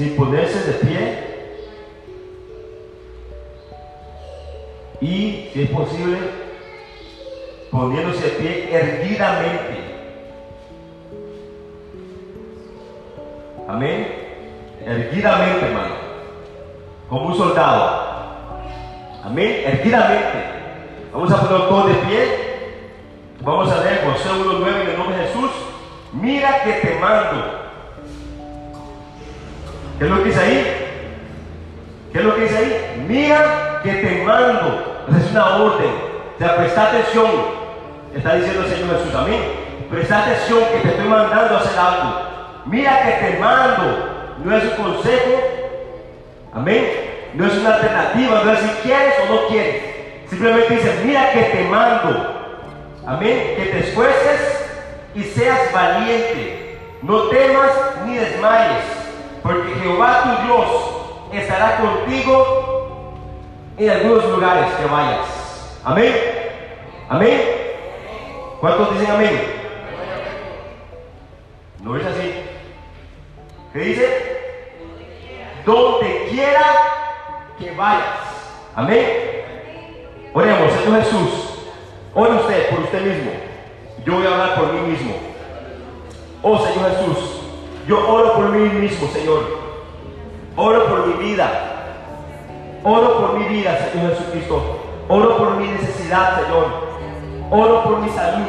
sin ponerse de pie y, si es posible, poniéndose de pie erguidamente. Amén. Erguidamente, hermano. Como un soldado. Amén. Erguidamente. Vamos a poner todo de pie. Vamos a leer José 1.9 en el nombre de Jesús. Mira que te mando. ¿Qué es lo que dice ahí? ¿Qué es lo que dice ahí? Mira que te mando. Es una orden. O sea, presta atención. Está diciendo el Señor Jesús. Amén. Presta atención que te estoy mandando a hacer algo. Mira que te mando. No es un consejo. Amén. No es una alternativa. No es si quieres o no quieres. Simplemente dice, mira que te mando. Amén. Que te esfuerces y seas valiente. No temas ni desmayes. Porque Jehová tu Dios estará contigo en algunos lugares que vayas. Amén. Amén. ¿Cuántos dicen amén? No es así. ¿Qué dice? Donde quiera que vayas. Amén. Oremos, Señor Jesús. Ore usted por usted mismo. Yo voy a hablar por mí mismo. Oh Señor Jesús, yo oro por mí mismo, Señor. Oro por mi vida. Oro por mi vida, Señor Jesucristo. Oro por mi necesidad, Señor. Oro por mi salud.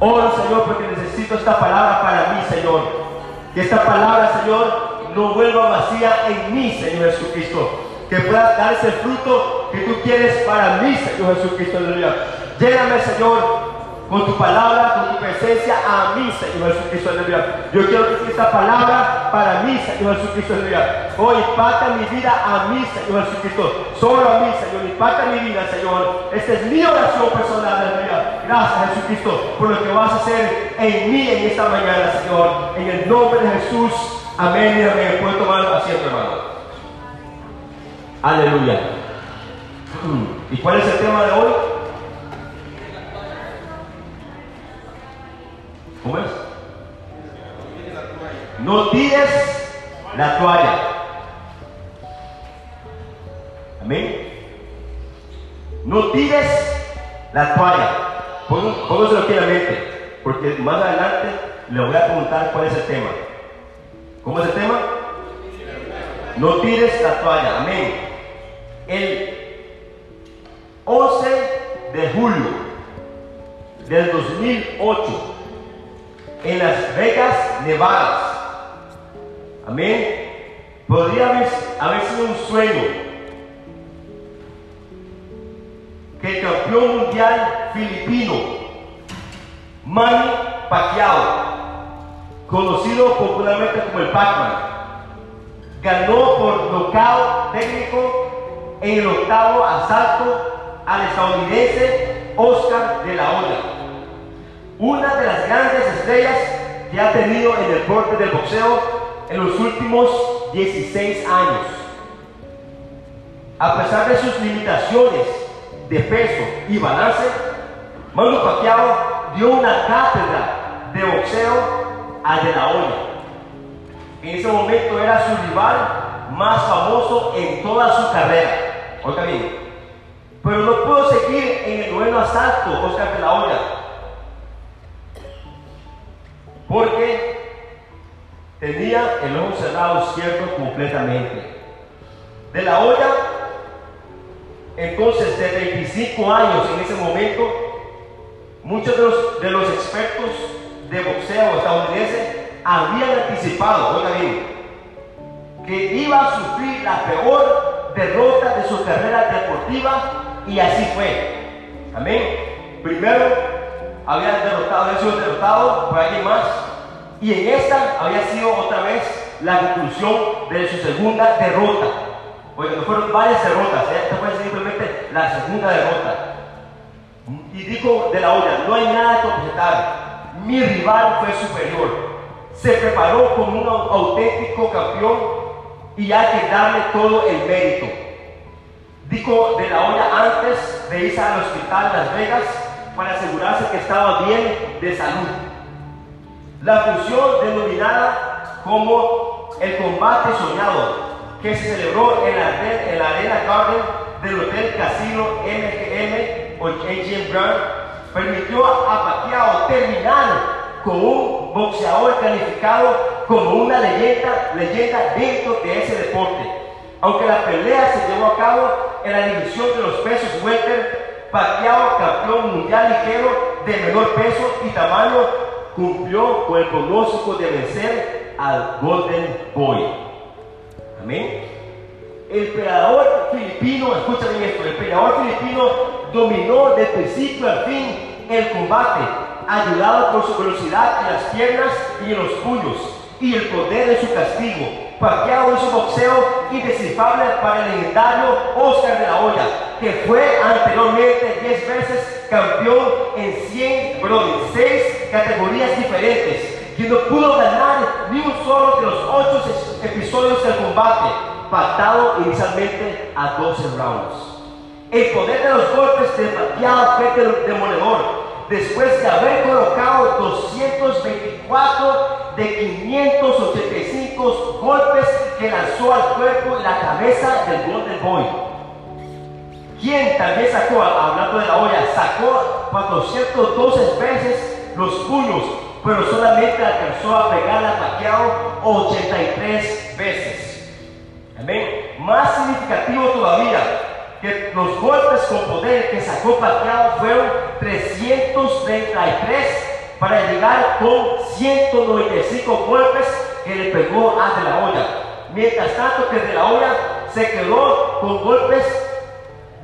Oro, Señor, porque necesito esta palabra para mí, Señor. Que esta palabra, Señor, no vuelva vacía en mí, Señor Jesucristo. Que pueda dar ese fruto que tú quieres para mí, Señor Jesucristo. Lléname, Señor, con tu palabra, con tu presencia a mí, Señor Jesucristo, aleluya. Yo quiero que esta palabra para mí, Señor Jesucristo, aleluya. Hoy impacta mi vida a mí, Señor Jesucristo. Solo a mí, Señor, impacta mi vida, Señor. Esta es mi oración personal, aleluya. Gracias, Jesucristo, por lo que vas a hacer en mí en esta mañana, Señor. En el nombre de Jesús, amén y amén. Puedo tomar asiento, hermano. Aleluya. ¿Y cuál es el tema de hoy? ¿Cómo es? No tires la toalla. Amén. No tires la toalla. Póngaselo aquí en la mente. Porque más adelante le voy a preguntar cuál es el tema. ¿Cómo es el tema? No tires la toalla. Amén. El 11 de julio del 2008 en Las Vegas, Nevada. Amén. Podría haber, sido un sueño que el campeón mundial filipino, Manny Pacquiao, conocido popularmente como el Pac-Man, ganó por nocaut técnico en el octavo asalto al estadounidense Oscar de la Hoya una de las grandes estrellas que ha tenido en el deporte del boxeo en los últimos 16 años. A pesar de sus limitaciones de peso y balance, Manu Pacquiao dio una cátedra de boxeo a De La Hoya. En ese momento era su rival más famoso en toda su carrera. Oiga bien. Pero no pudo seguir en el noveno asalto Oscar De La Hoya porque tenía el ojo cerrado izquierdo completamente. De la olla, entonces de 25 años en ese momento, muchos de los, expertos de boxeo estadounidenses habían anticipado, oiga bien, que iba a sufrir la peor derrota de su carrera deportiva y así fue. Amén. Primero había derrotado, había sido derrotado por alguien más. Y en esta había sido otra vez la conclusión de su segunda derrota. Oye, no fueron varias derrotas, ¿eh? esta fue simplemente la segunda derrota. Y dijo de la olla, no hay nada que objetar. Mi rival fue superior. Se preparó como un auténtico campeón y hay que darle todo el mérito. Dijo de la olla antes de irse al hospital Las Vegas para asegurarse que estaba bien de salud. La función denominada como el combate soñado que se celebró en la, en la Arena Garden del Hotel Casino MGM o AGM Grand permitió a Pacquiao terminar con un boxeador calificado como una leyenda, leyenda dentro de ese deporte. Aunque la pelea se llevó a cabo en la división de los pesos welter, Pacquiao, campeón mundial ligero de menor peso y tamaño, cumplió con el pronóstico de vencer al Golden Boy. Amén. El peleador filipino, escúchame esto, el peleador filipino dominó de principio al fin el combate, ayudado por su velocidad en las piernas y en los puños, y el poder de su castigo. Pacquiao hizo boxeo indescifable para el legendario Oscar de la Hoya, que fue anteriormente 10 veces campeón en 100, perdón, en 6 categorías diferentes, y no pudo ganar ni un solo de los 8 episodios del combate, pactado inicialmente a 12 rounds. El poder de los golpes de Pacquiao fue demoledor después de haber colocado 224 de 585 golpes que lanzó al cuerpo y la cabeza del Golden Boy. Quien también sacó, hablando de la olla, sacó 412 veces los puños, pero solamente alcanzó a pegar a Pacquiao 83 veces. Amén. Más significativo todavía, que los golpes con poder que sacó Pacquiao fueron 333 para llegar con 195 golpes que le pegó a De La olla. Mientras tanto que De La olla se quedó con golpes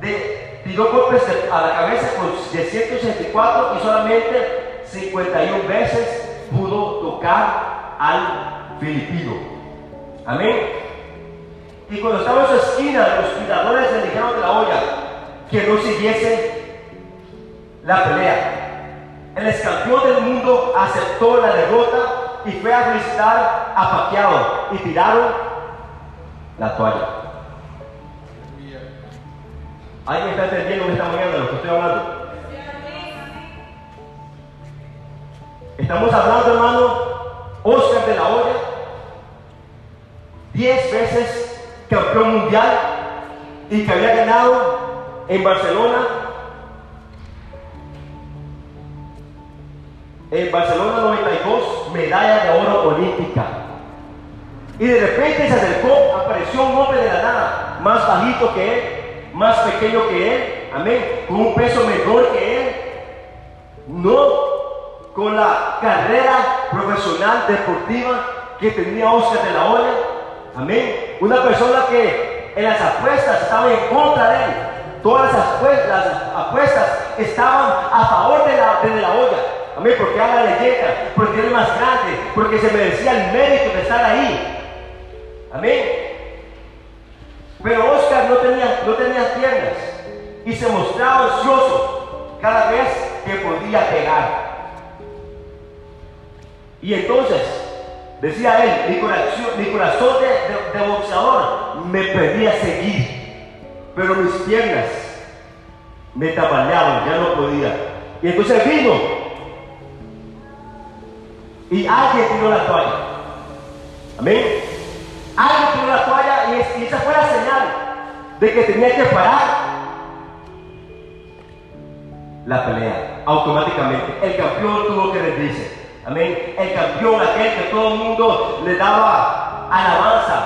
de, golpes a la cabeza con de 164 y solamente 51 veces pudo tocar al filipino. Amén. Y cuando estaba en su esquina, los cuidadores le dijeron de la olla que no siguiese la pelea. El ex campeón del mundo aceptó la derrota y fue a felicitar a Pacquiao y tiraron la toalla. ¿Alguien está entendiendo esta mañana de lo que estoy hablando? Estamos hablando, hermano, Oscar de la Hoya, diez veces campeón mundial y que había ganado en Barcelona en Barcelona 92, medalla de oro olímpica. Y de repente se acercó, apareció un hombre de la nada, más bajito que él, más pequeño que él, amén, con un peso menor que él. No con la carrera profesional deportiva que tenía Oscar de la Olla, amén. Una persona que en las apuestas estaba en contra de él. Todas las apuestas, apuestas estaban a favor de la, de la olla. Amén, porque habla leyenda, porque es más grande, porque se merecía el mérito de estar ahí. Amén. Pero Oscar no tenía, no tenía piernas y se mostraba ansioso cada vez que podía pegar. Y entonces, decía él, mi corazón, mi corazón de, de boxeador me pedía seguir, pero mis piernas me tambaleaban, ya no podía. Y entonces vino y alguien tiró la toalla. Amén. Alguien tiró la toalla y, esa fue la señal de que tenía que parar la pelea automáticamente. El campeón tuvo que rendirse. Amén. El campeón, aquel que todo el mundo le daba alabanza,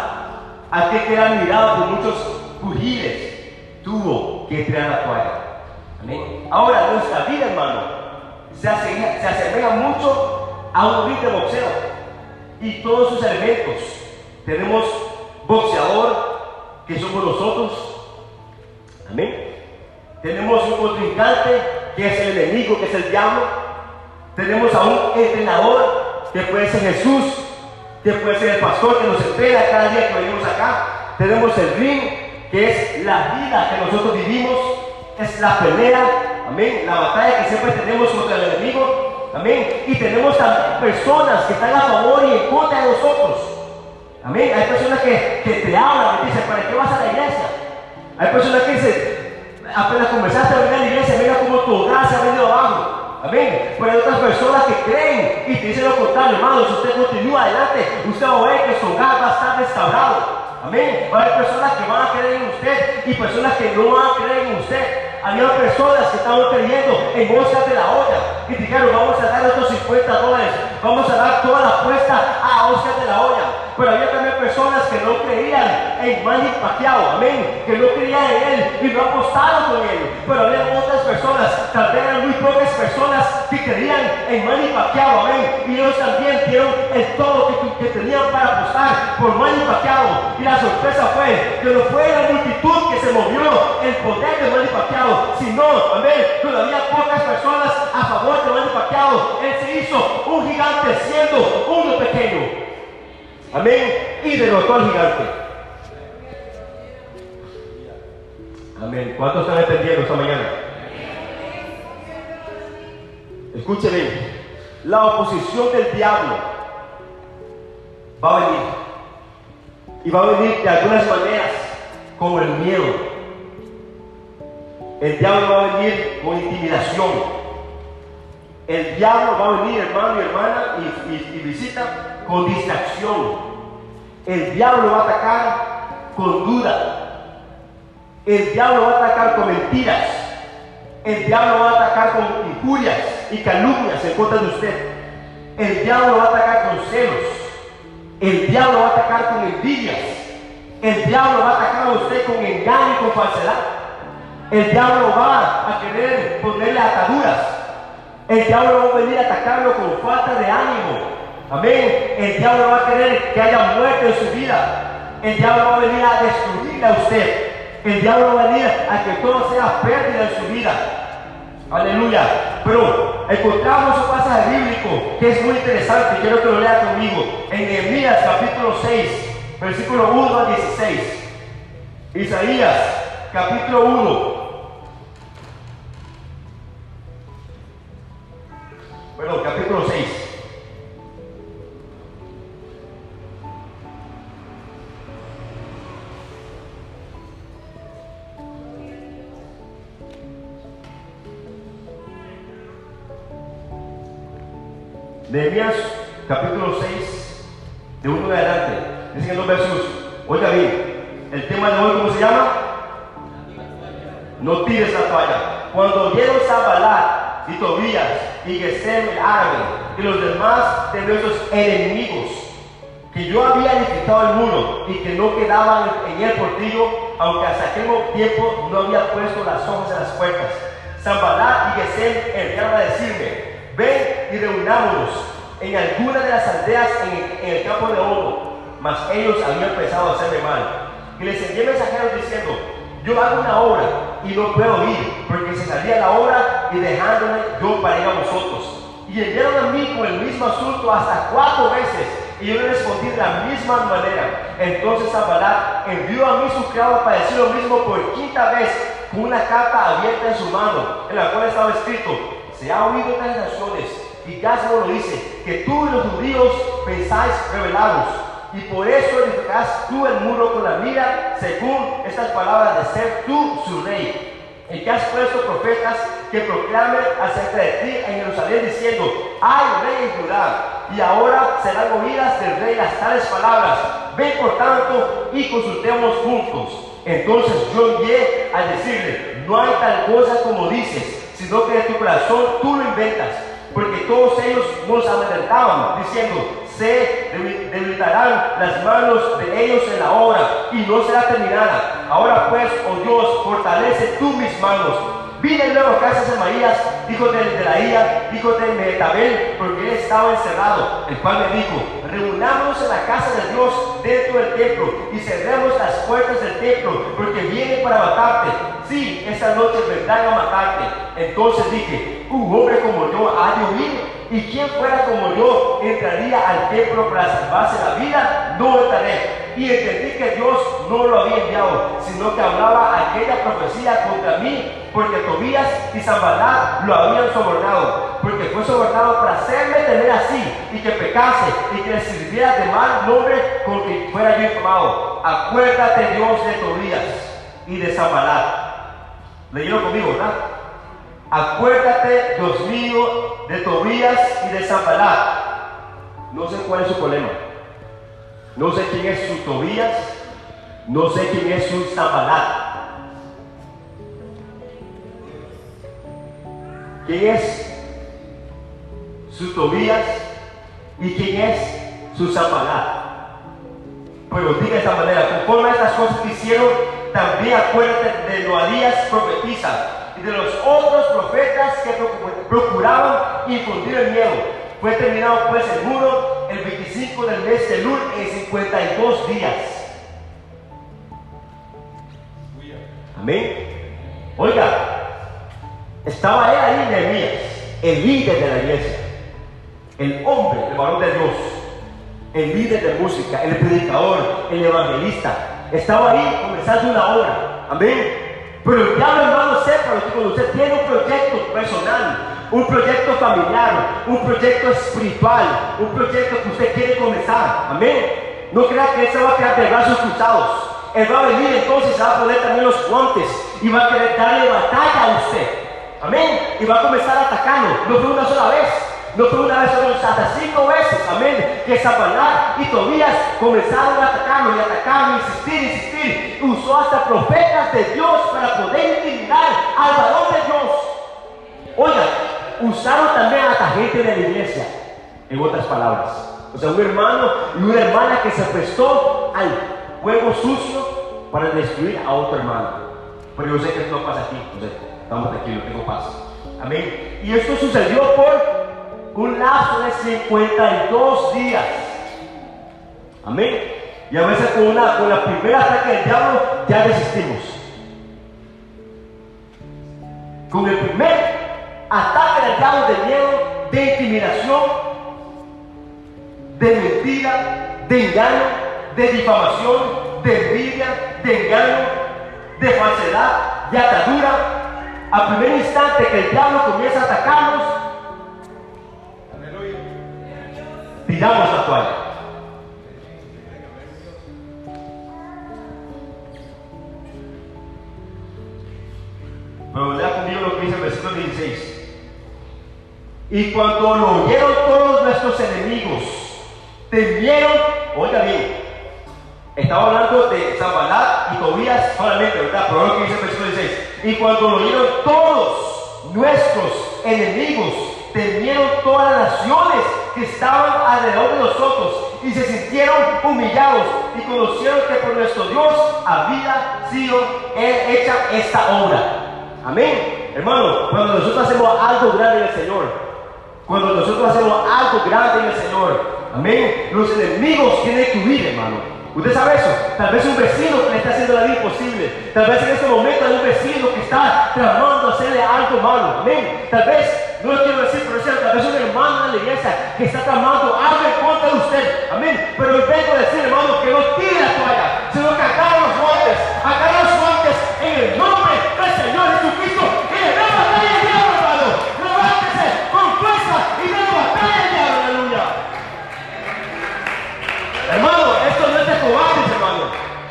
aquel que era admirado por muchos pugiles, tuvo que tirar la toalla. Amén. Ahora nuestra vida, hermano, se asemeja mucho a un ring de boxeo y todos sus elementos. Tenemos boxeador, que somos nosotros. Amén. Tenemos un contrincante, que es el enemigo, que es el diablo. Tenemos a un entrenador, que puede ser Jesús, que puede ser el pastor que nos espera cada día que venimos acá. Tenemos el ring, que es la vida que nosotros vivimos, es la pelea, amén, la batalla que siempre tenemos contra el enemigo. Amén. Y tenemos también personas que están a favor y en contra de nosotros. Amén. Hay personas que, que te hablan y dicen, ¿para qué vas a la iglesia? Hay personas que dicen, apenas comenzaste a venir a la iglesia, mira cómo tu hogar se ha venido abajo. Amén. Pero hay otras personas que creen y te dicen lo contrario, hermano. Si usted continúa adelante, usted va a ver que su hogar va a estar restaurado. Amén. Va a personas que van a creer en usted y personas que no van a creer en usted. Había personas que estaban creyendo en Oscar de la olla y dijeron, vamos a dar estos 50 dólares, vamos a dar toda la apuesta a Oscar de la olla. Pero había también personas que no creían en Manny Pacquiao, amén, que no creían en él y no apostaron con él. Pero había otras personas, tal vez eran muy pocas personas que creían en Manny Pacquiao, amén, y ellos también dieron el todo que, que tenían para apostar por Manny Pacquiao. Y la sorpresa fue que no fue la multitud que se movió el poder de Manny Pacquiao, sino, amén, todavía pocas personas a favor de Manny Pacquiao. Él se hizo un gigante siendo uno pequeño. Amén. Y derrotó al gigante. Amén. ¿Cuántos están entendiendo esta mañana? Escúcheme. La oposición del diablo va a venir. Y va a venir de algunas maneras, como el miedo. El diablo va a venir con intimidación. El diablo va a venir, hermano y hermana, y, visita con distracción. El diablo va a atacar con duda. El diablo va a atacar con mentiras. El diablo va a atacar con injurias y calumnias en contra de usted. El diablo va a atacar con celos. El diablo va a atacar con envidias. El diablo va a atacar a usted con engaño y con falsedad. El diablo va a querer ponerle ataduras. El diablo va a venir a atacarlo con falta de ánimo, Amén. El diablo va a querer que haya muerte en su vida. El diablo va a venir a destruirle a usted. El diablo va a venir a que todo sea pérdida en su vida. Aleluya. Pero encontramos un pasaje bíblico que es muy interesante. Quiero que lo lea conmigo. En Nehemías capítulo 6, versículo 1 al 16. Isaías capítulo 1. Perdón, capítulo 6. Nehemías capítulo 6, de uno de adelante, dicen los versos, oiga bien, el tema de hoy, ¿cómo se llama? No tires la toalla. Cuando oyeron Zabalat y Tobías y Gesem el árabe y los demás de nuestros enemigos, que yo había edificado el muro y que no quedaban en el portillo, aunque hasta aquel tiempo no había puesto las hojas en las puertas. Zambalat y Gesem enviaron a decirme, ven y reunámonos en alguna de las aldeas en, el campo de oro. Mas ellos habían pensado hacerme mal. Y les envié mensajeros diciendo, yo hago una obra y no puedo ir, porque se salía la obra y dejándome yo para ir a vosotros. Y enviaron a mí con el mismo asunto hasta cuatro veces, y yo le respondí de la misma manera. Entonces Zambalat envió a mí su criado para decir lo mismo por quinta vez, con una carta abierta en su mano, en la cual estaba escrito, se ha oído en las naciones, y Gásimo lo dice, que tú y los judíos pensáis revelados, y por eso edificarás tú el muro con la mira, según estas palabras de ser tú su rey. El que has puesto profetas que proclamen acerca de ti en Jerusalén diciendo, hay rey en Judá, y ahora serán oídas del rey las tales palabras. Ven por tanto y consultemos juntos. Entonces yo envié a decirle, no hay tal cosa como dices, sino que de tu corazón tú lo inventas, porque todos ellos nos amedrentaban, diciendo, se debilitarán las manos de ellos en la obra y no será terminada. Ahora pues, oh Dios, fortalece tú mis manos. Vine luego a casa de Marías, hijo de Delaía, hijo de Metabel, porque él estaba encerrado, el cual me dijo, reunámonos en la casa de Dios dentro del templo y cerremos las puertas del templo, porque viene para matarte. Sí, esta noche vendrán a matarte. Entonces dije, un hombre como yo ha de huir y quien fuera como yo entraría al templo para salvarse la vida, no entraré. Y entendí que Dios no lo había enviado, sino que hablaba aquella profecía contra mí, porque Tobías y Zambalá lo habían sobornado, porque fue sobornado para hacerme tener así, y que pecase, y que le sirviera de mal nombre con que fuera yo informado. Acuérdate Dios de Tobías y de Zambalá. Leyeron conmigo, ¿verdad? acuérdate, Dios mío, de Tobías y de Zambalat. No sé cuál es su problema. No sé quién es su Tobías, no sé quién es su Zambalat. ¿Quién es su Tobías y quién es su Zambalat? Pero diga de esta manera, conforme a estas cosas que hicieron, también acuérdate de Noadías profetiza de los otros profetas que procuraban infundir el miedo. Fue terminado pues el muro el 25 del mes de Lul en 52 días. Amén. Oiga, estaba él ahí, Nehemías, el líder de la iglesia, el hombre, el varón de Dios el líder de música, el predicador, el evangelista. Estaba ahí comenzando una obra. Amén. Pero el diablo, hermano, sepa que cuando usted tiene un proyecto personal, un proyecto familiar, un proyecto espiritual, un proyecto que usted quiere comenzar. Amén. No crea que él se va a quedar de brazos cruzados. Él va a venir entonces, va a poner también los guantes y va a querer darle batalla a usted. Amén. Y va a comenzar atacando. No fue una sola vez. No fue una vez, sino hasta cinco veces, amén, que Zabalá y Tobías comenzaron a atacarlo y atacarlo, insistir, insistir. Usó hasta profetas de Dios para poder intimidar al varón de Dios. Oiga, usaron también a la gente de la iglesia, en otras palabras. O sea, un hermano y una hermana que se prestó al juego sucio para destruir a otro hermano. Pero yo sé que esto no pasa aquí, entonces estamos tranquilos, tengo paz. Amén. Y esto sucedió por un lapso de 52 días. Amén. Y a veces con, una, con la primera ataque del diablo ya resistimos. Con el primer ataque del diablo de miedo, de intimidación, de mentira, de engaño, de difamación, de envidia, de engaño, de falsedad, de atadura, al primer instante que el diablo comienza a atacarnos, tiramos la toalla. Pero lea conmigo lo que dice el versículo 16. Y cuando lo oyeron todos nuestros enemigos, temieron, oiga bien, estaba hablando de Zambalat y Tobías solamente, ¿verdad? Pero lo que dice el versículo 16. Y cuando lo oyeron todos nuestros enemigos, temieron todas las naciones que estaban alrededor de nosotros y se sintieron humillados y conocieron que por nuestro Dios había sido hecha esta obra. Amén. Hermano, cuando nosotros hacemos algo grande en el Señor, cuando nosotros hacemos algo grande en el Señor, amén, los enemigos tienen que huir, hermano. ¿Usted sabe eso? Tal vez un vecino que le está haciendo la vida imposible. Tal vez en este momento hay un vecino que está tramando hacerle algo malo. Amén. Tal vez, no lo quiero decir, pero es vez un hermano de la iglesia que está tramando algo en contra de usted. Amén. Pero hoy vengo a decir, hermano, que no tire la toalla, sino que agarre los guantes. Agarre los guantes en el nombre del Señor Jesucristo. Y le da batalla al diablo, hermano. Levántese con fuerza y le batalla al diablo. Aleluya. Hermano, cobardes, hermano.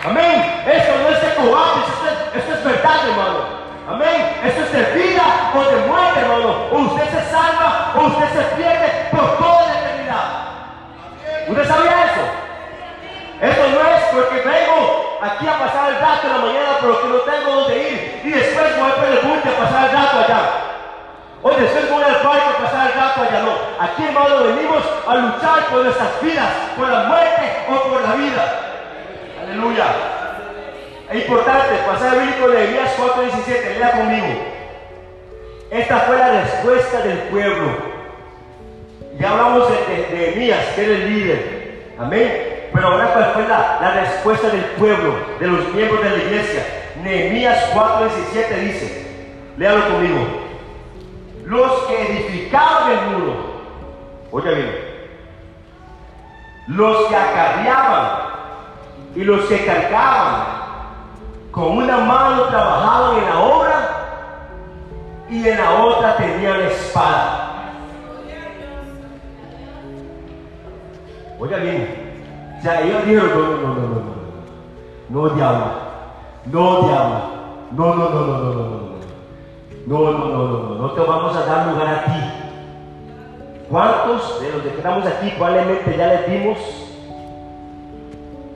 Amén. Esto no es de cobardes, esto es, verdad, hermano. Amén. Esto es de vida o de muerte, hermano. O usted se salva o usted se pierde por toda la eternidad. ¿Usted sabía eso? Esto no es porque vengo aquí a pasar el rato en la mañana, pero que no tengo donde ir. Y después voy a perder a pasar el rato allá. O después voy al parque a pasar el rato allá. No. Aquí, hermano, venimos a luchar por nuestras vidas, por la muerte o por la vida. Aleluya. Es importante, pasaje bíblico de Elías 4:17, lea conmigo. Esta fue la respuesta del pueblo. Ya hablamos de, de, que era el líder. Amén. Pero ahora cuál fue la, respuesta del pueblo, de los miembros de la iglesia. Nehemías 4:17 dice, léalo conmigo. Los que edificaban el muro, oiga bien, los que acarreaban y los que cargaban con una mano trabajaban en la obra y en la otra tenían espada. Oiga bien, sea, ellos dijeron, no, no, no, no, no, no, diablo, no, diablo, no, no, no, no, no, no, no, No, no, no, no, no, no te vamos a dar lugar a ti. ¿Cuántos de los que estamos aquí probablemente ya les dimos,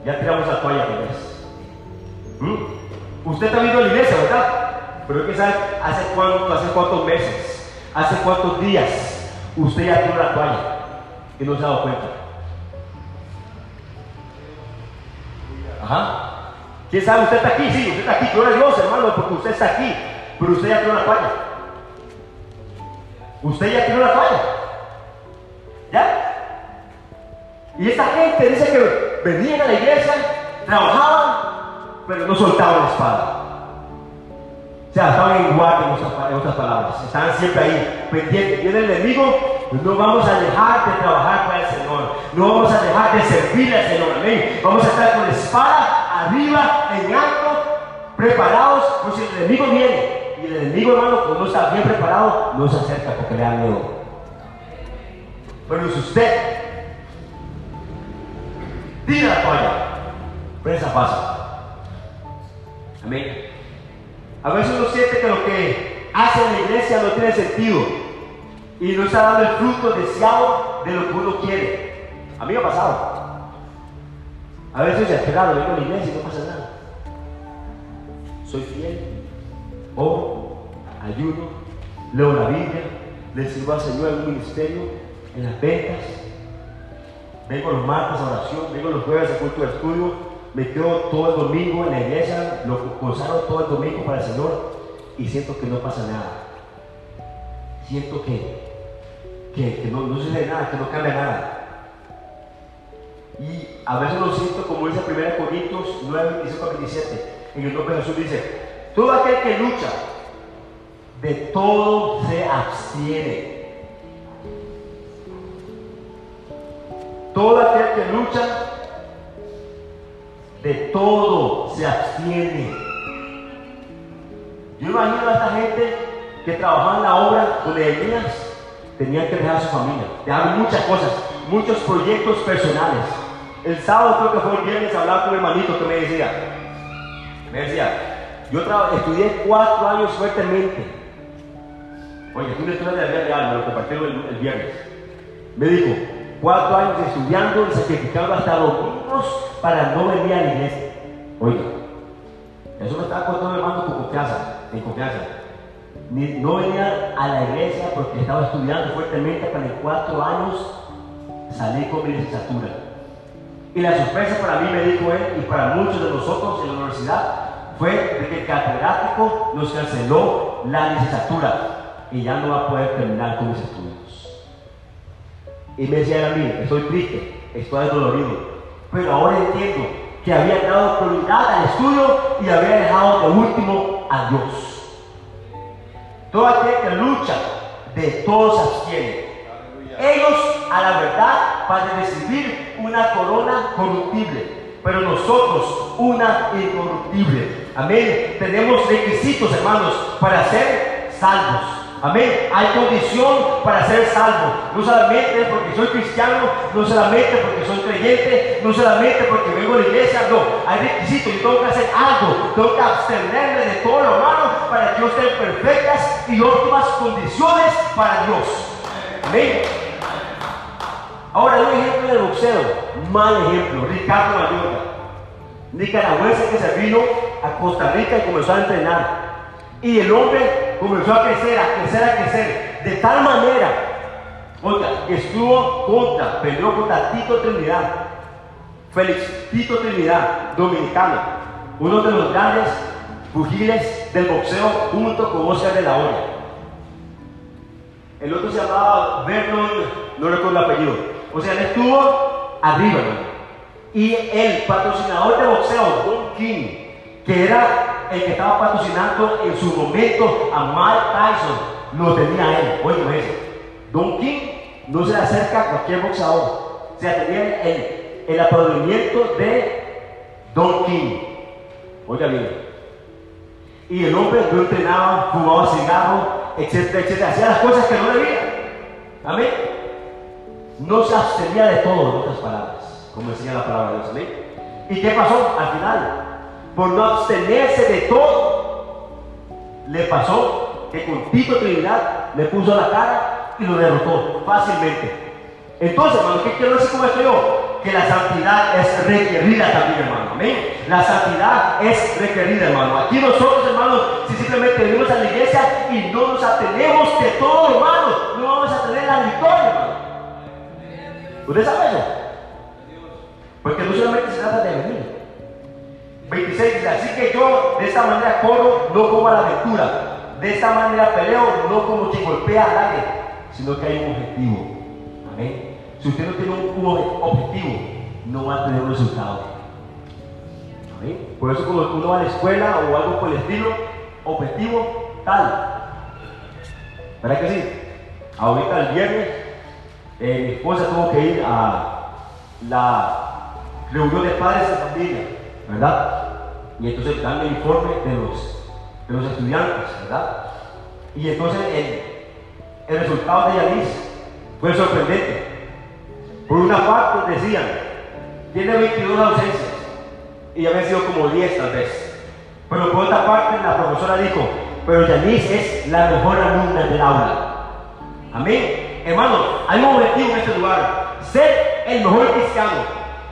ya tiramos la toalla vez? ¿Mm? Usted está viendo la iglesia, ¿verdad? Pero que sabe hace cuánto, hace cuántos meses, hace cuántos días usted ya tiró la toalla y no se ha dado cuenta. Ajá. ¿Quién sabe? Usted está aquí, sí, usted está aquí, gloria a Dios, hermano, porque usted está aquí, pero usted ya tiró la toalla. Usted ya tiró la toalla. ¿Ya? Y esta gente dice que venían a la iglesia, trabajaban, pero no soltaban la espada. O sea, estaban en guardia en otras, palabras. Estaban siempre ahí, pendientes. Viene el enemigo, no vamos a dejar de trabajar para el Señor. No vamos a dejar de servir al Señor. Amén. Vamos a estar con la espada arriba, en alto, preparados, pues si el enemigo viene. Y el enemigo, hermano, cuando está bien preparado, no se acerca porque le da miedo. Pero si usted tira la toalla, presa pasa. Amén. A veces uno siente que lo que hace en la iglesia no tiene sentido y no está dando el fruto deseado de lo que uno quiere. A mí me ha pasado. A veces desesperado, vengo a la iglesia y no pasa nada. Soy fiel, oro, ayuno, leo la Biblia, le sirvo al Señor en un ministerio, en las ventas. Vengo los martes a oración, vengo los jueves a culto de estudio, me quedo todo el domingo en la iglesia, lo consagro todo el domingo para el Señor y siento que no pasa nada. Siento que, que, no, no sucede nada, que no cambia nada. Y a veces lo siento como dice 1 Corintios 9, 25 27. En el nombre de Jesús dice, todo aquel que lucha, de todo se abstiene. Todo aquel que lucha, de todo se abstiene. Yo imagino a esta gente que trabajaba en la obra con Elías, tenían que dejar a su familia, dejaban muchas cosas, muchos proyectos personales. El sábado creo que fue el viernes, hablaba con un hermanito que me decía, me decía, yo estudié cuatro años fuertemente. Oye, tú una historia de la vida real, me lo compartieron el, el viernes. Me dijo, cuatro años estudiando y sacrificando hasta domingos para no venir a la iglesia. Oiga, eso me estaba contando hermano con confianza, en confianza. no venía a la iglesia porque estaba estudiando fuertemente para en cuatro años salí con mi licenciatura. Y la sorpresa para mí, me dijo él, y para muchos de nosotros en la universidad, fue de que el catedrático nos canceló la licenciatura y ya no va a poder terminar con mis estudios. Y me decía a mí, estoy triste, estoy dolorido, pero ahora entiendo que había dado prioridad al estudio y había dejado de último a Dios. Todo aquel que lucha, de todos abstiene. Ellos a la verdad van a recibir una corona corruptible, pero nosotros una incorruptible. Amén. Tenemos requisitos, hermanos, para ser salvos. Amén. Hay condición para ser salvo. No solamente porque soy cristiano, no solamente porque soy creyente, no solamente porque vengo a la iglesia, no. Hay requisitos. Yo tengo que hacer algo. Tengo que abstenerme de todo lo malo para que yo esté en perfectas y óptimas condiciones para Dios. Amén. Ahora, un ejemplo de boxeo. Mal ejemplo. Ricardo Mayorga. Nicaragüense que se vino a Costa Rica y comenzó a entrenar. Y el hombre comenzó a crecer, a crecer, a crecer. De tal manera, oiga, estuvo contra, peleó contra Tito Trinidad. Félix Tito Trinidad, dominicano. Uno de los grandes pugiles del boxeo junto con Oscar de la Hoya. El otro se llamaba Vernon, no recuerdo el apellido. O sea, él estuvo arriba, Y el patrocinador de boxeo, Don King, que era el que estaba patrocinando en su momento a Mike Tyson, lo tenía él. Oye, eso. Don King no se le acerca a cualquier boxeador. O sea, tenía el, el aplaudimiento de Don King. Oiga bien. Y el hombre no entrenaba, fumaba cigarro, etcétera, etcétera. Hacía las cosas que no debía. Amén. No se abstenía de todo, en otras palabras, como decía la palabra de Dios. Amén. ¿Y qué pasó al final? Por no abstenerse de todo, le pasó que con tipo de Trinidad le puso la cara y lo derrotó fácilmente. Entonces, hermano, ¿qué quiero decir con esto yo? Que la santidad es requerida también, hermano. Amén. La santidad es requerida, hermano. Aquí nosotros, hermanos, si simplemente venimos a la iglesia y no nos atenemos de todo, hermano, no vamos a tener la victoria, hermano. ¿Usted sabe eso? Porque no solamente se trata de venir. 26 dice, así que yo de esta manera corro, no como a la aventura. De esta manera peleo, no como quien golpea a nadie, sino que hay un objetivo. Amén. Si usted no tiene un, objetivo, no va a tener un resultado. Amén. Por eso cuando uno va a la escuela o algo por el estilo, objetivo tal. ¿Verdad que sí? Ahorita el viernes, eh, mi esposa tuvo que ir a la reunión de padres de familia, ¿verdad? Y entonces dan el informe de los, de los estudiantes, ¿verdad? Y entonces el, el resultado de Yanis fue sorprendente. Por una parte decían, tiene 22 ausencias y habían sido como 10 tal vez. Pero por otra parte la profesora dijo, pero Yanis es la mejor alumna del aula. Amén. Hermano, hay un objetivo en este lugar. Ser el mejor cristiano.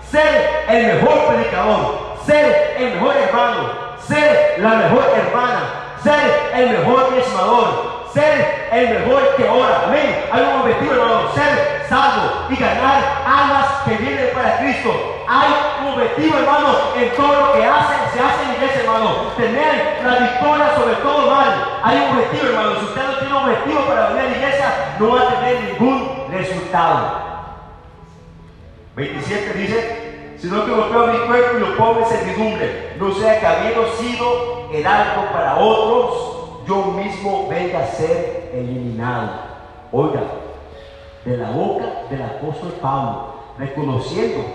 Ser el mejor predicador ser el mejor hermano, ser la mejor hermana, ser el mejor diezmador, ser el mejor que ora. Amén. Hay un objetivo, hermano, ser salvo y ganar almas que vienen para Cristo. Hay un objetivo, hermano, en todo lo que hace, se hace en iglesia, hermano. Tener la victoria sobre todo mal. Hay un objetivo, hermano. Si usted no tiene un objetivo para venir a la iglesia, no va a tener ningún resultado. 27 dice, sino que golpeo mi cuerpo y lo pongo en servidumbre, no sea que habiendo sido heraldo para otros, yo mismo venga a ser eliminado. Oiga, de la boca del apóstol Pablo, reconociendo,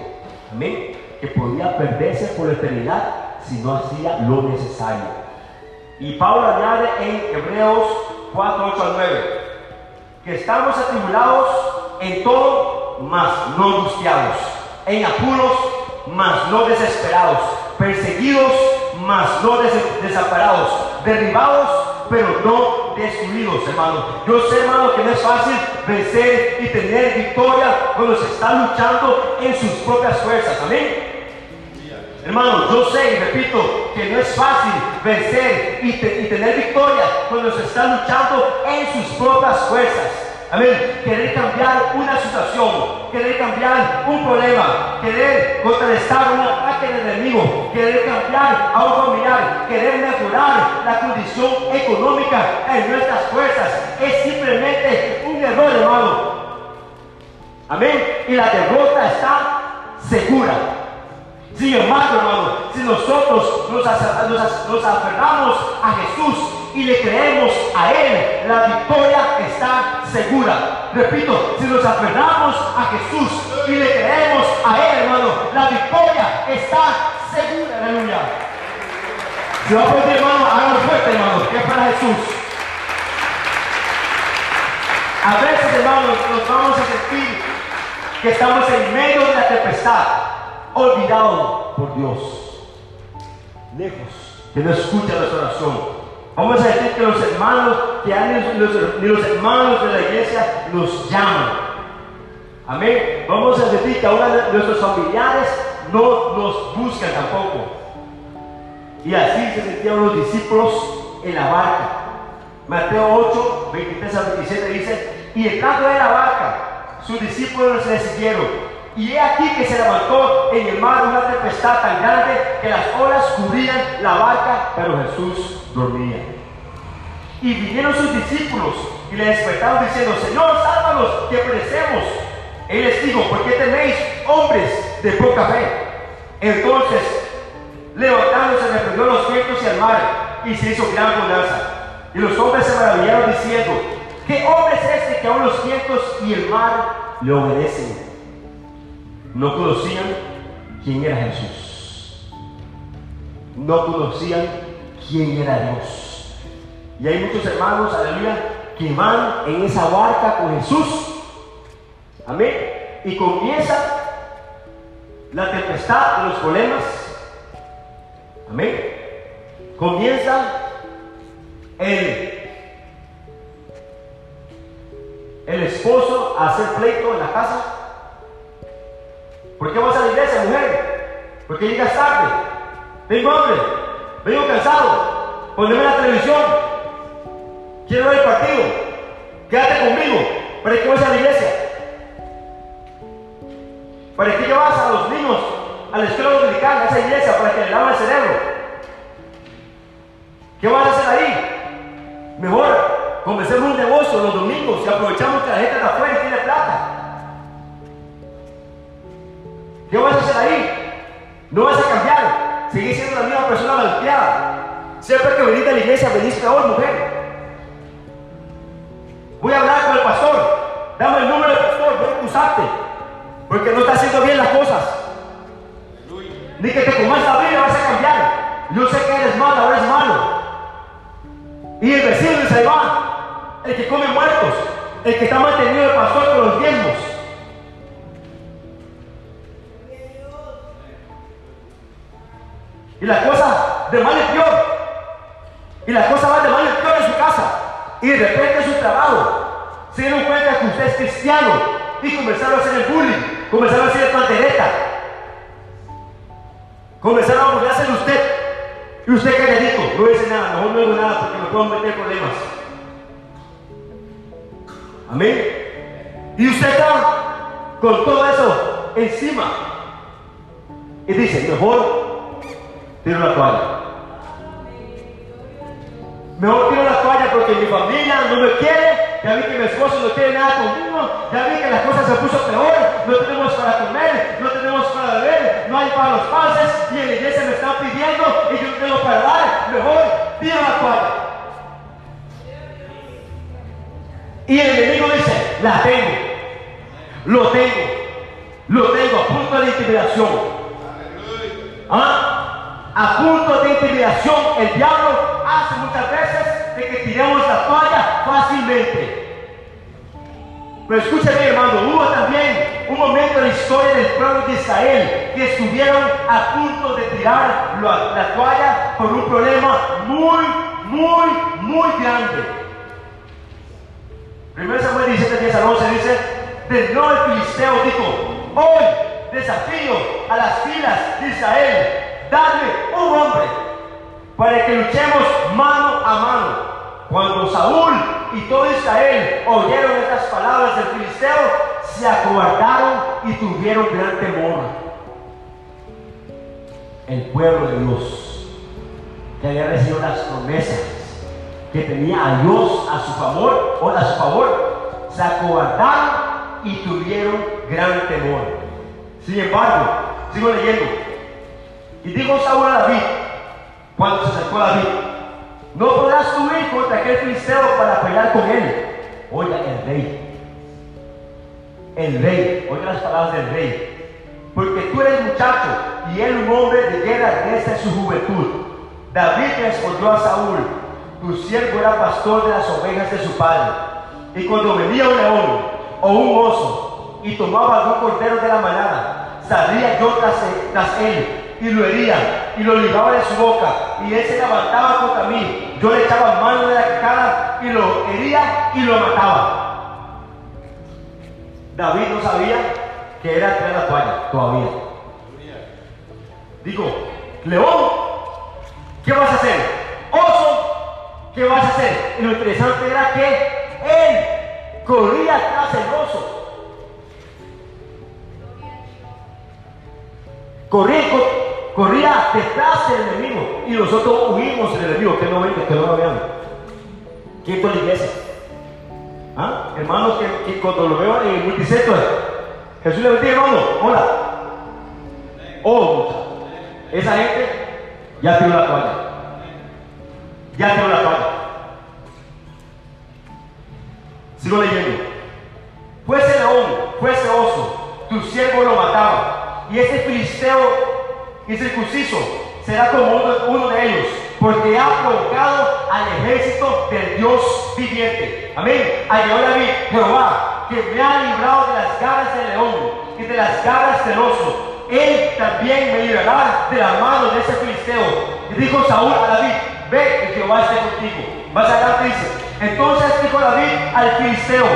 amén, que podía perderse por la eternidad si no hacía lo necesario. Y Pablo añade en Hebreos 4, 8 al 9, que estamos atribulados en todo, mas no angustiados en apuros, mas no desesperados, perseguidos, mas no desamparados, derribados, pero no destruidos, hermano. Yo sé, hermano, que no es fácil vencer y tener victoria cuando se está luchando en sus propias fuerzas. Amén. Hermano, yo sé y repito que no es fácil vencer y, y tener victoria cuando se está luchando en sus propias fuerzas. Amén. Querer cambiar una situación, querer cambiar un problema, querer contrarrestar un ataque del enemigo, querer cambiar a un familiar, querer mejorar la condición económica en nuestras fuerzas. Es simplemente un error, hermano. Amén. Y la derrota está segura. Sin embargo, hermano, si nosotros nos, nos aferramos a Jesús, y le creemos a Él, la victoria está segura. Repito, si nos aferramos a Jesús y le creemos a Él, hermano, la victoria está segura. Aleluya. Si va a poner, hermano, hágalo fuerte, hermano, que es para Jesús. A veces, hermanos, nos vamos a sentir que estamos en medio de la tempestad, olvidados por Dios, lejos, que no escucha nuestra oración Vamos a decir que los hermanos, que ni los hermanos de la iglesia nos llaman. Amén. Vamos a decir que ahora nuestros familiares no nos buscan tampoco. Y así se sentían los discípulos en la barca. Mateo 8, 23 a 27 dice, y entrando en la barca, sus discípulos le siguieron y he aquí que se levantó en el mar una tempestad tan grande que las olas cubrían la barca, pero Jesús dormía. Y vinieron sus discípulos y le despertaron diciendo, Señor, sálvanos, que perecemos. Él les dijo, ¿por qué tenéis hombres de poca fe? Entonces, levantándose, reprendió los vientos y al mar y se hizo gran bonanza. Y los hombres se maravillaron diciendo, ¿qué hombre es este que aún los vientos y el mar le obedecen? no conocían quién era Jesús. No conocían quién era Dios. Y hay muchos hermanos, aleluya, que van en esa barca con Jesús. Amén. Y comienza la tempestad de los problemas. Amén. Comienza el esposo a hacer pleito en la casa? ¿Por qué vas a la iglesia, mujer? ¿Por qué llegas tarde? Tengo hambre, vengo cansado, poneme la televisión, quiero ver el partido, quédate conmigo, ¿para qué vas a la iglesia? ¿Para qué llevas a los niños a la escuela dominical, a esa iglesia, para que le laven el cerebro? ¿Qué vas a hacer ahí? Mejor comencemos un negocio los domingos y aprovechamos que la gente está afuera y tiene plata. ¿Qué vas a hacer ahí? No vas a cambiar. Seguir siendo la misma persona malcriada. Siempre que venís de la iglesia, venís peor, mujer. Voy a hablar con el pastor. Dame el número del pastor, voy a acusarte. Porque no está haciendo bien las cosas. Ni que te comas la Biblia vas a cambiar. Yo sé que eres malo, eres malo. Y el vecino ahí va, el que come muertos, el que está mantenido el pastor con los diezmos. Y la cosa de mal en peor. Y la cosa va de mal en peor en su casa. Y de repente en su trabajo se dieron cuenta que usted es cristiano y comenzaron a hacer el bullying, comenzaron a hacer el pantereta. Comenzaron a burlarse de usted. Y usted calladito, no dice nada, mejor no digo nada porque me puedo meter problemas. Amén. Y usted está con todo eso encima. Y dice, mejor tiro la toalla. Mejor tiro la toalla porque mi familia no me quiere, ya vi que mi esposo no quiere nada conmigo, ya vi que la cosa se puso peor, no tenemos para comer, no tenemos para beber, no hay para los pases y en la iglesia me están pidiendo y yo no tengo para dar, mejor tiro la toalla. Y el enemigo dice, la tengo, lo tengo, lo tengo a punto de intimidación. ¿Ah? A punto de intimidación, el diablo hace muchas veces de que tiremos la toalla fácilmente. Pero escúcheme hermano, hubo también un momento en la historia del pueblo de Israel que estuvieron a punto de tirar la, la toalla por un problema muy, muy, muy grande. Primero Samuel 17, 10 al 11 dice, de no el filisteo dijo, hoy desafío a las filas de Israel darle un hombre para que luchemos mano a mano. Cuando Saúl y todo Israel oyeron estas palabras del filisteo, se acobardaron y tuvieron gran temor. El pueblo de Dios, que había recibido las promesas, que tenía a Dios a su favor o a su favor, se acobardaron y tuvieron gran temor. Sin embargo, sigo leyendo, y dijo Saúl a David, cuando se acercó a David, no podrás subir contra aquel filisteo para pelear con él. Oiga, el rey. El rey, oiga las palabras del rey. Porque tú eres muchacho y él un hombre de guerra desde su juventud. David respondió a Saúl, tu siervo era pastor de las ovejas de su padre. Y cuando venía un león o un oso y tomaba algún cordero de la manada, salía yo tras, él y lo hería y lo ligaba de su boca y él se levantaba contra mí. Yo le echaba mano de la quijada y lo hería y lo mataba. David no sabía que era traer la toalla todavía. Digo, león, ¿qué vas a hacer? Oso, ¿qué vas a hacer? Y lo interesante era que él corría tras el oso. Corría, corría detrás del enemigo y nosotros huimos del enemigo, que no venga, que no lo vean. ¿Quién fue la iglesia? ¿Ah? Hermanos, que, cuando lo veo en el multicentro, Jesús le bendiga, hermano, hola. Oh, esa gente ya tiró la toalla. Ya tiró la toalla. Sigo leyendo. Fuese león, fuese oso, tu siervo lo mataba. Y ese filisteo incircunciso será como uno, uno, de ellos, porque ha provocado al ejército del Dios viviente. Amén. Ayudó David, Jehová, que me ha librado de las garras del león y de las garras del oso. Él también me librará de la mano de ese filisteo. Y dijo Saúl a David, ve que Jehová esté contigo. Más adelante dice, entonces dijo David al filisteo,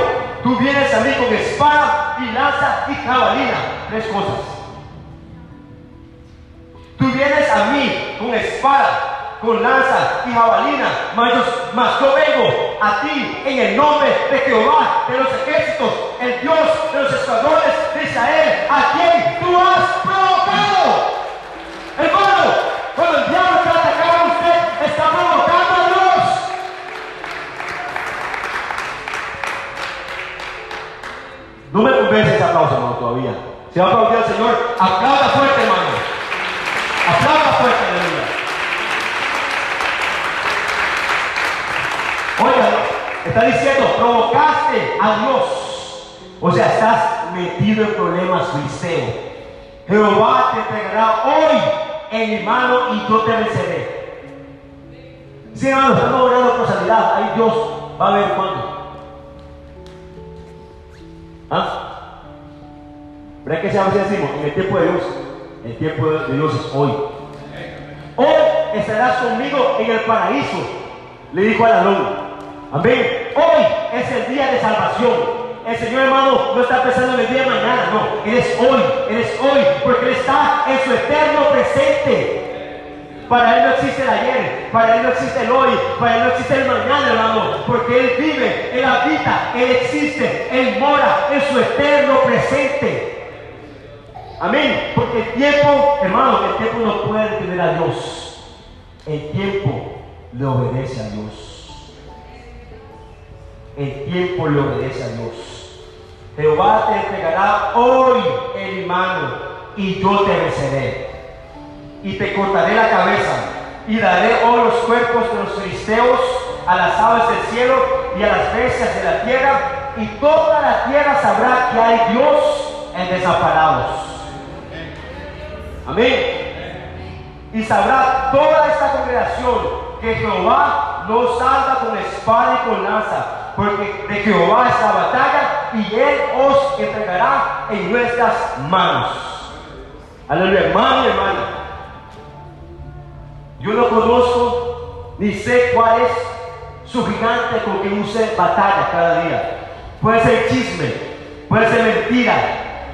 Tú vienes a mí con espada y lanza y cabalina. Tres cosas. Tú vienes a mí con espada con lanza y jabalina, mas yo, mas vengo a ti en el nombre de Jehová de los ejércitos, el Dios de los escuadrones de Israel, a quien tú has provocado. Hermano, cuando el diablo está atacando a usted, está provocando a Dios. No me convence ese aplauso, hermano, todavía. Si va a aplaudir al Señor, aplauda fuerte, hermano. Aplauda fuerte, aleluya. Oiga, está diciendo, provocaste a Dios. O sea, estás metido en problemas, filisteo. Jehová te entregará hoy en mi mano y yo te venceré. Sí, hermano, estamos orando por sanidad. Ahí Dios va a ver cuándo. ¿Ah? ¿Verdad que se a decimos? En el tiempo de Dios. El tiempo de Dios es hoy. Hoy estarás conmigo en el paraíso. Le dijo a la luna. Amén. Hoy es el día de salvación. El Señor hermano no está pensando en el día de mañana, no. Él es hoy, Él es hoy, porque Él está en su eterno presente. Para Él no existe el ayer, para Él no existe el hoy, para Él no existe el mañana, hermano, porque Él vive, Él habita, Él existe, Él mora en su eterno presente. Amén. Porque el tiempo, hermano, el tiempo no puede detener a Dios. El tiempo le obedece a Dios el tiempo le obedece a Dios. Jehová te entregará hoy mi mano y yo te venceré. Y te cortaré la cabeza y daré hoy los cuerpos de los filisteos a las aves del cielo y a las bestias de la tierra y toda la tierra sabrá que hay Dios en desamparados. Amén. Y sabrá toda esta congregación que Jehová no salga con espada y con lanza, porque de Jehová es la batalla y Él os entregará en nuestras manos. Aleluya, hermano y hermana. Yo no conozco ni sé cuál es su gigante con que use batalla cada día. Puede ser chisme, puede ser mentira,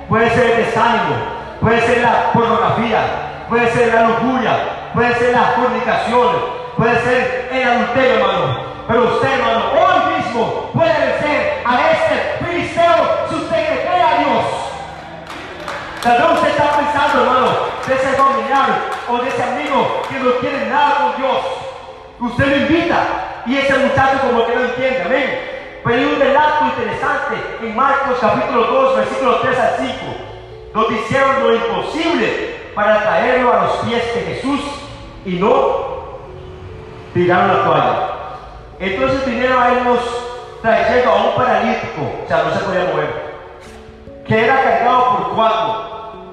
puede ser desánimo, puede ser la pornografía, puede ser la lujuria, puede ser la fornicación, puede ser el adulterio, hermano. Pero usted, hermano, hoy mismo puede vencer a este filisteo si usted cree a Dios. Tal vez usted está pensando, hermano, de ese familiar o de ese amigo que no tiene nada con Dios. Usted lo invita y ese muchacho como que no entiende, amén. Pero hay un relato interesante en Marcos capítulo 2, versículo 3 al 5, donde hicieron lo imposible para traerlo a los pies de Jesús y no tiraron la toalla. Entonces vinieron a irnos trayendo a un paralítico, o sea, no se podía mover, que era cargado por cuatro.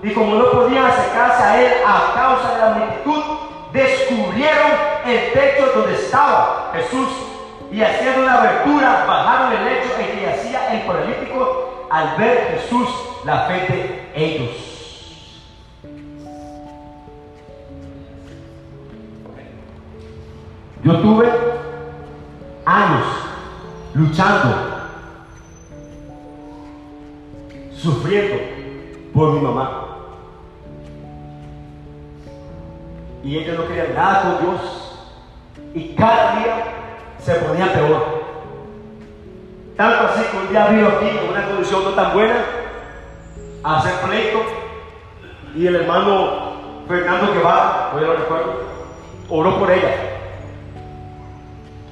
Y como no podían acercarse a él a causa de la multitud, descubrieron el techo donde estaba Jesús y haciendo una abertura bajaron el lecho en que hacía el paralítico al ver Jesús la fe de ellos. Yo tuve años luchando, sufriendo por mi mamá. Y ella no quería nada con Dios. Y cada día se ponía peor. Tanto así que un día vino aquí con una condición no tan buena a hacer pleito. Y el hermano Fernando que va, hoy lo recuerdo, oró por ella.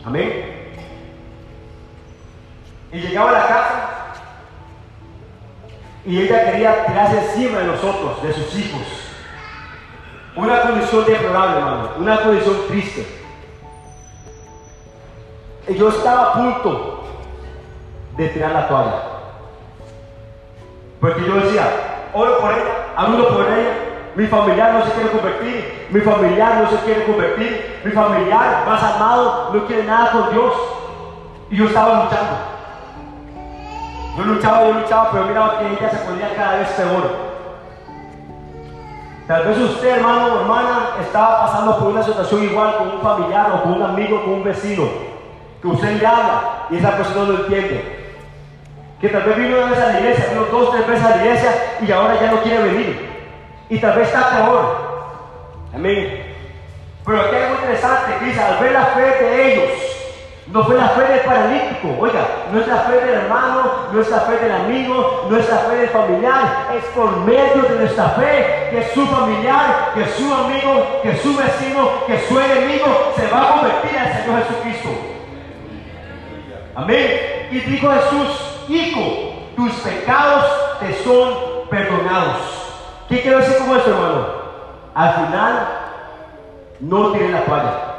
Amén. Y llegaba a la casa y ella quería tirarse encima de nosotros, de sus hijos. Una condición deplorable, hermano, una condición triste. Y yo estaba a punto de tirar la toalla. Porque yo decía, oro por ella, hablo por ella, mi familiar no se quiere convertir, mi familiar no se quiere convertir, mi familiar más amado no quiere nada con Dios. Y yo estaba luchando. Yo luchaba, yo luchaba, pero miraba que ella se ponía cada vez peor. Tal vez usted, hermano o hermana, estaba pasando por una situación igual con un familiar o con un amigo, con un vecino, que usted le habla y esa persona no lo entiende. Que tal vez vino una vez a la iglesia, vino dos, tres veces a la iglesia y ahora ya no quiere venir. Y tal vez está peor. Amén. Pero aquí hay algo interesante dice, al ver la fe de ellos, no fue la fe del paralítico, oiga, no es la fe del hermano, no es la fe del amigo, no es la fe del familiar, es por medio de nuestra fe que su familiar, que su amigo, que su vecino, que su enemigo se va a convertir el Señor Jesucristo. Amén. Y dijo Jesús, hijo, tus pecados te son perdonados. ¿Qué quiero decir con esto, hermano? Al final, no tiene la toalla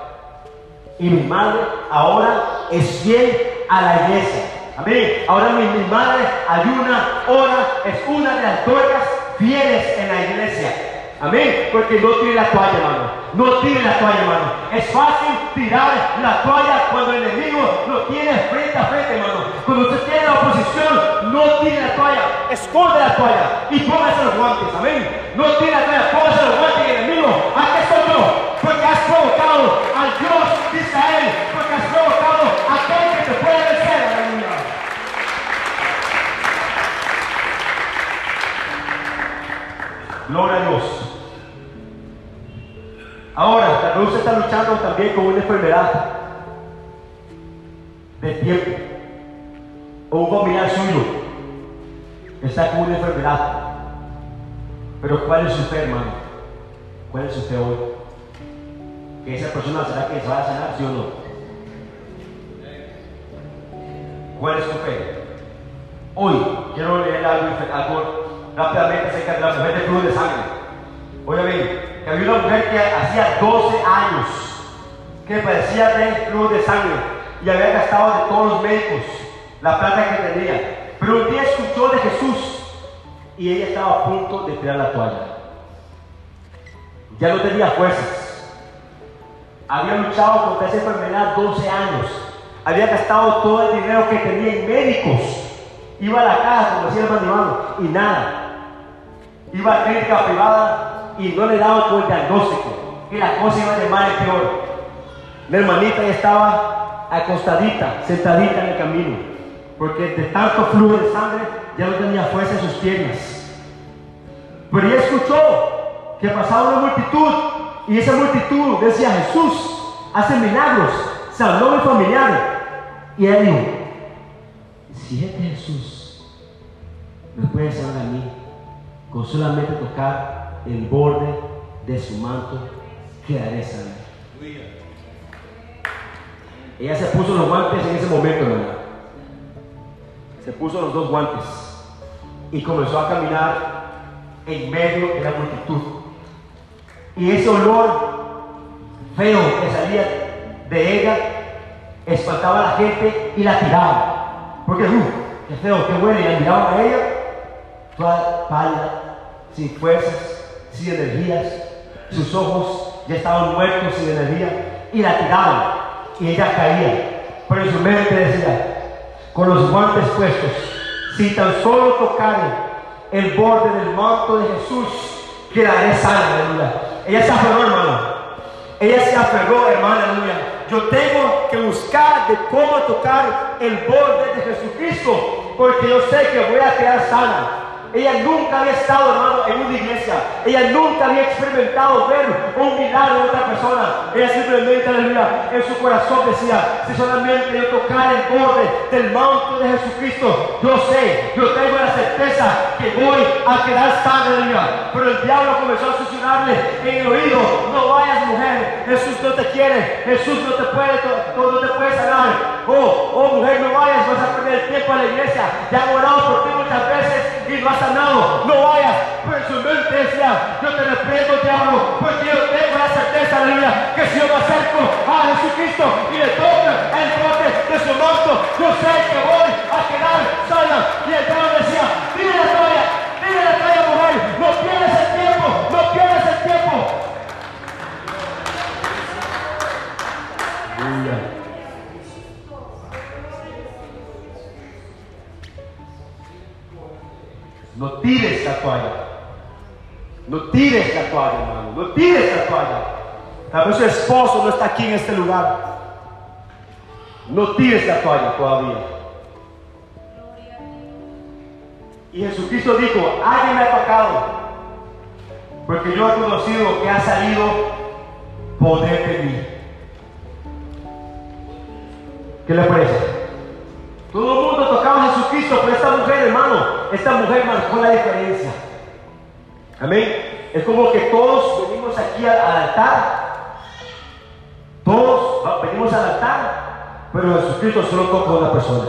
y mi madre ahora es fiel a la iglesia. Amén. Ahora mi, madre ayuna, ora, es una de las dueñas fieles en la iglesia. Amén. Porque no tiene la toalla, hermano. No tiene la toalla, hermano. Es fácil tirar la toalla cuando el enemigo lo tiene frente a frente, hermano. Cuando usted tiene la oposición, no tiene la toalla. Esconde la toalla y póngase los guantes. Amén. No tiene la toalla, póngase los guantes el enemigo. Aquí estoy yo porque has provocado al Dios de Israel, porque has provocado a aquel que te puede vencer, aleluya. Gloria a Dios. Ahora, vez usted está luchando también con una enfermedad de tiempo, o un familiar suyo está con una enfermedad. Pero ¿cuál es su fe, hermano? ¿Cuál es su fe hoy? que esa persona será que se va a sanar, sí o no. ¿Cuál es tu fe? Hoy quiero leer algo, rápidamente acerca de la mujer de de sangre. Oye bien, había una mujer que hacía 12 años que padecía de flujo de sangre y había gastado de todos los médicos la plata que tenía. Pero un día escuchó de Jesús y ella estaba a punto de tirar la toalla. Ya no tenía fuerzas había luchado contra esa enfermedad 12 años. Había gastado todo el dinero que tenía en médicos. Iba a la casa, como decía el hermano, y nada. Iba a clínica privada y no le daba con el diagnóstico. Y la cosa iba de mal en peor. La hermanita ya estaba acostadita, sentadita en el camino. Porque de tanto flujo de sangre ya no tenía fuerza en sus piernas. Pero ella escuchó que pasaba una multitud y esa multitud decía, Jesús hace milagros, salvó a mi familiar. Y él dijo, si este Jesús me puede salvar a mí, con solamente tocar el borde de su manto, quedaré sana. Ella se puso los guantes en ese momento, hermano. Se puso los dos guantes y comenzó a caminar en medio de la multitud y ese olor feo que salía de ella espantaba a la gente y la tiraba. Porque, uh, qué feo, qué huele, y la miraban a ella, toda pálida, sin fuerzas, sin energías, sus ojos ya estaban muertos sin energía, y la tiraban, y ella caía. Pero en su mente decía, con los guantes puestos, si tan solo tocar el borde del manto de Jesús, quedaré sana, aleluya. Ella se aferró, hermano. Ella se aferró, hermano, aleluya. Yo tengo que buscar de cómo tocar el borde de Jesucristo, porque yo sé que voy a quedar sana. Ella nunca había estado, hermano, en una iglesia. Ella nunca había experimentado ver un milagro de otra persona. Ella simplemente, aleluya, en su corazón decía, si solamente yo tocar el borde del manto de Jesucristo, yo sé, yo tengo la certeza que voy a quedar aleluya. Pero el diablo comenzó a susurrarle en el oído, no vayas mujer, Jesús no te quiere, Jesús no te puede, no te puede sanar. Oh, oh mujer, no vayas, vas a perder el tiempo a la iglesia. Ya han orado por ti muchas veces y no has sanado. No vayas. En su mente decía, yo te reprendo, diablo, porque yo tengo la certeza, aleluya, que si yo me acerco a Jesucristo y le toco el bote de su manto, yo sé que voy tires la toalla. Tal vez su esposo no está aquí en este lugar. No tires la toalla todavía. Y Jesucristo dijo, alguien me ha tocado, porque yo he conocido que ha salido poder de mí. ¿Qué le parece? Todo el mundo tocaba a Jesucristo, pero esta mujer, hermano, esta mujer marcó la diferencia. Amén. Es como que todos venimos aquí al altar. Todos venimos al altar, pero Jesucristo solo toca a una persona.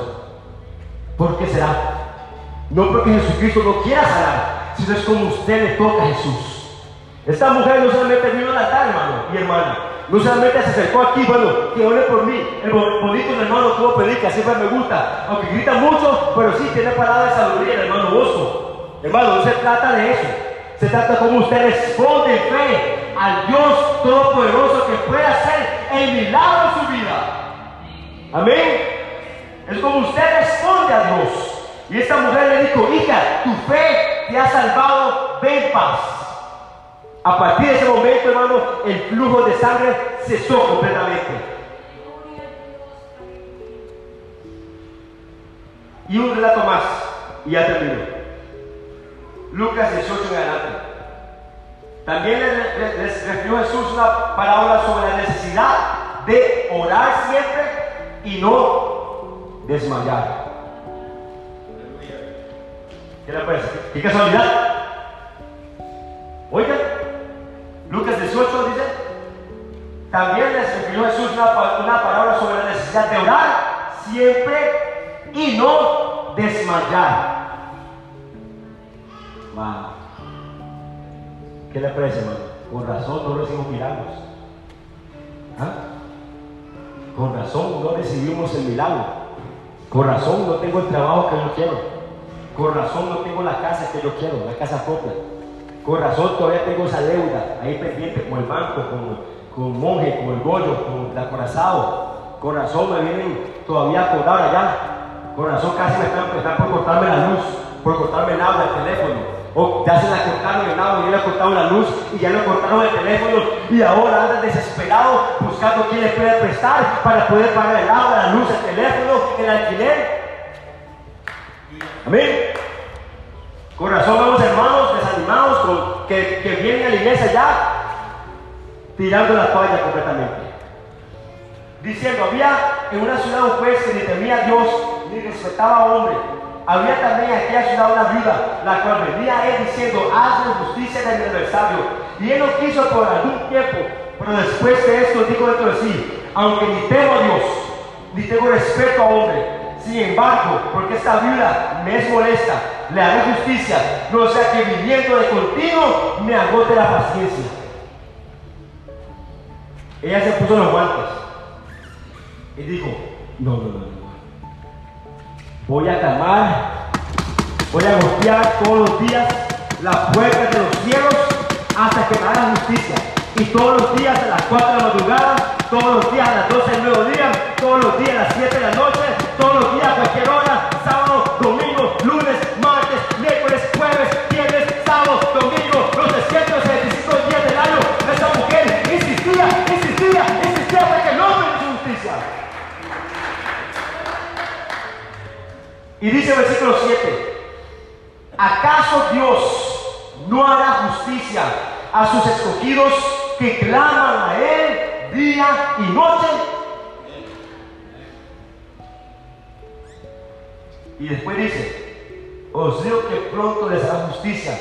¿Por qué será? No porque Jesucristo no quiera sanar, sino es como usted le toca a Jesús. Esta mujer no solamente vino al altar, hermano y hermana. No solamente se acercó aquí, bueno, que ore por mí. El bonito hermano tuvo predica, siempre me gusta. Aunque grita mucho, pero sí tiene palabras de sabiduría, hermano Bosco. Hermano, no se trata de eso. Se trata como usted responde en fe al Dios Todopoderoso que puede hacer el milagro en su vida. Amén. Es como usted responde a Dios. Y esta mujer le dijo, hija, tu fe te ha salvado, ven paz. A partir de ese momento, hermano, el flujo de sangre cesó completamente. Y un relato más, y ya termino. Lucas 18 en adelante. También les, refirió Jesús una palabra sobre la necesidad de orar siempre y no desmayar. ¿Qué le parece? ¿Qué casualidad? Oigan, Lucas 18 dice, también les refirió Jesús una, una palabra sobre la necesidad de orar siempre y no desmayar. ¿Qué le parece, hermano? Con razón no recibimos milagros. ¿Ah? Con razón no recibimos el milagro. Con razón no tengo el trabajo que yo quiero. Con razón no tengo la casa que yo quiero, la casa propia. Con razón todavía tengo esa deuda ahí pendiente con el banco, con, con monje, con el gollo, con el acorazado. Con razón me vienen todavía a cobrar allá. Con razón casi me están, están por cortarme la luz, por cortarme el agua, el teléfono. O ya se la cortaron el agua, ya le cortaron la luz y ya le cortaron el teléfono y ahora anda desesperado buscando quién le puede prestar para poder pagar el agua, la luz, el teléfono, el alquiler. Amén. Con razón vamos hermanos desanimados que, que vienen a la iglesia ya tirando la toalla completamente. Diciendo, había en una ciudad un juez que ni temía a Dios ni respetaba a hombre había también aquí a ciudad una viuda, la cual venía él diciendo, hazme justicia de mi adversario. Y él lo quiso por algún tiempo, pero después de esto dijo dentro de sí, aunque ni temo a Dios, ni tengo respeto a hombre, sin embargo, porque esta viuda me es molesta, le haré justicia, no sea que viniendo de continuo me agote la paciencia. Ella se puso los guantes y dijo, no, no, no voy a clamar, voy a golpear todos los días las puertas de los cielos hasta que me haga justicia. Y todos los días a las 4 de la madrugada, todos los días a las 12 del mediodía, todos los días a las 7 de la noche, todos los días a cualquier hora, sábado, Y dice el versículo 7, ¿acaso Dios no hará justicia a sus escogidos que claman a Él día y noche? Y después dice, os digo que pronto les hará justicia,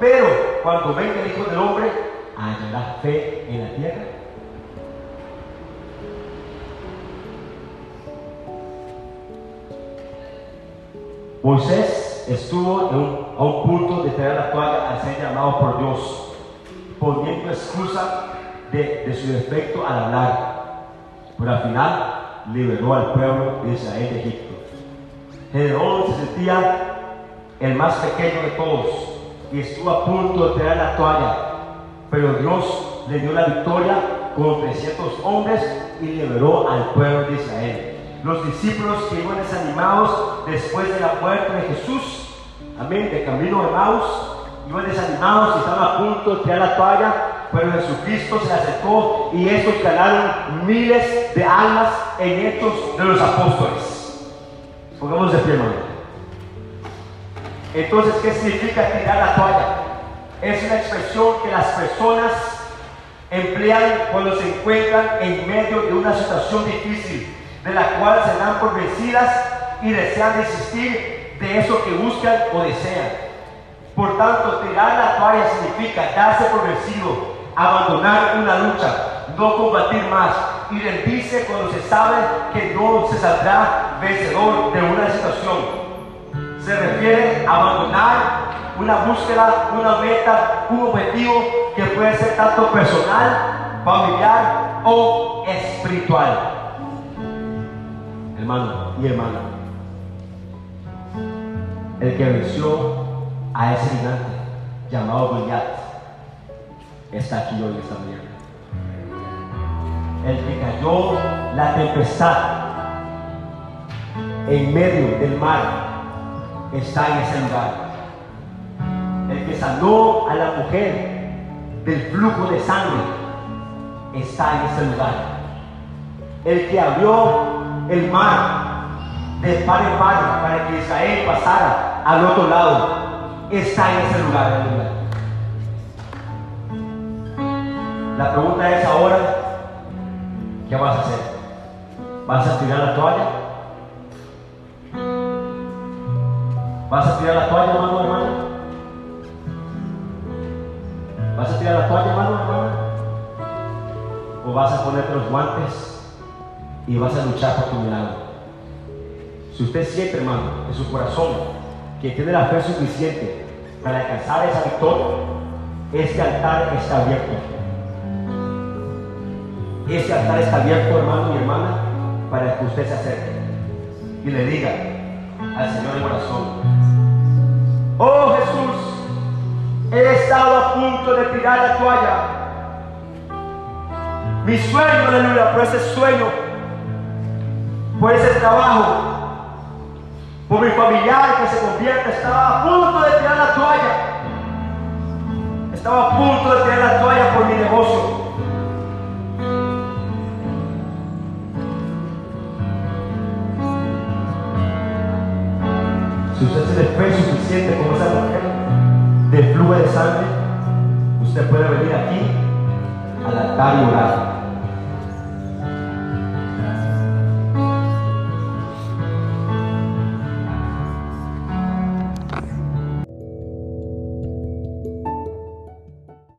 pero cuando venga el Hijo del Hombre, hallará fe en la tierra. Moisés estuvo a un punto de traer la toalla al ser llamado por Dios, poniendo excusa de, su defecto al hablar, pero al final liberó al pueblo de Israel de Egipto. Gedeón se sentía el más pequeño de todos y estuvo a punto de traer la toalla, pero Dios le dio la victoria con 300 hombres y liberó al pueblo de Israel los discípulos que iban desanimados después de la muerte de Jesús, amén, de camino de Maus, iban desanimados y estaban a punto de tirar la toalla, pero Jesucristo se acercó y estos ganaron miles de almas en estos de los apóstoles. Pongamos de pie. Entonces, ¿qué significa tirar la toalla? Es una expresión que las personas emplean cuando se encuentran en medio de una situación difícil, de la cual se dan por vencidas y desean desistir de eso que buscan o desean. Por tanto, tirar la toalla significa darse por vencido, abandonar una lucha, no combatir más y rendirse cuando se sabe que no se saldrá vencedor de una situación. Se refiere a abandonar una búsqueda, una meta, un objetivo que puede ser tanto personal, familiar o espiritual. Hermano y hermana, el que venció a ese gigante llamado Goliat está aquí hoy esta mañana. El que cayó la tempestad en medio del mar está en ese lugar. El que sanó a la mujer del flujo de sangre está en ese lugar. El que abrió el mar de par en par para que Israel pasara al otro lado está en ese lugar. La pregunta es ahora, ¿qué vas a hacer? ¿Vas a tirar la toalla? ¿Vas a tirar la toalla, hermano, hermano? ¿Vas a tirar la toalla, hermano, hermano? ¿O vas a ponerte los guantes y vas a luchar por tu milagro? Si usted siente, hermano, en su corazón que tiene la fe suficiente para alcanzar esa victoria, este altar está abierto. Este altar está abierto, hermano y hermana, para que usted se acerque y le diga al Señor de corazón, oh Jesús, he estado a punto de tirar la toalla. Mi sueño, aleluya, por ese sueño, por ese trabajo, por mi familiar que se convierte, estaba a punto de tirar la toalla. Estaba a punto de tirar la toalla por mi negocio. Si usted tiene fe suficiente como esa mujer de flujo de sangre, usted puede venir aquí al altar y orar.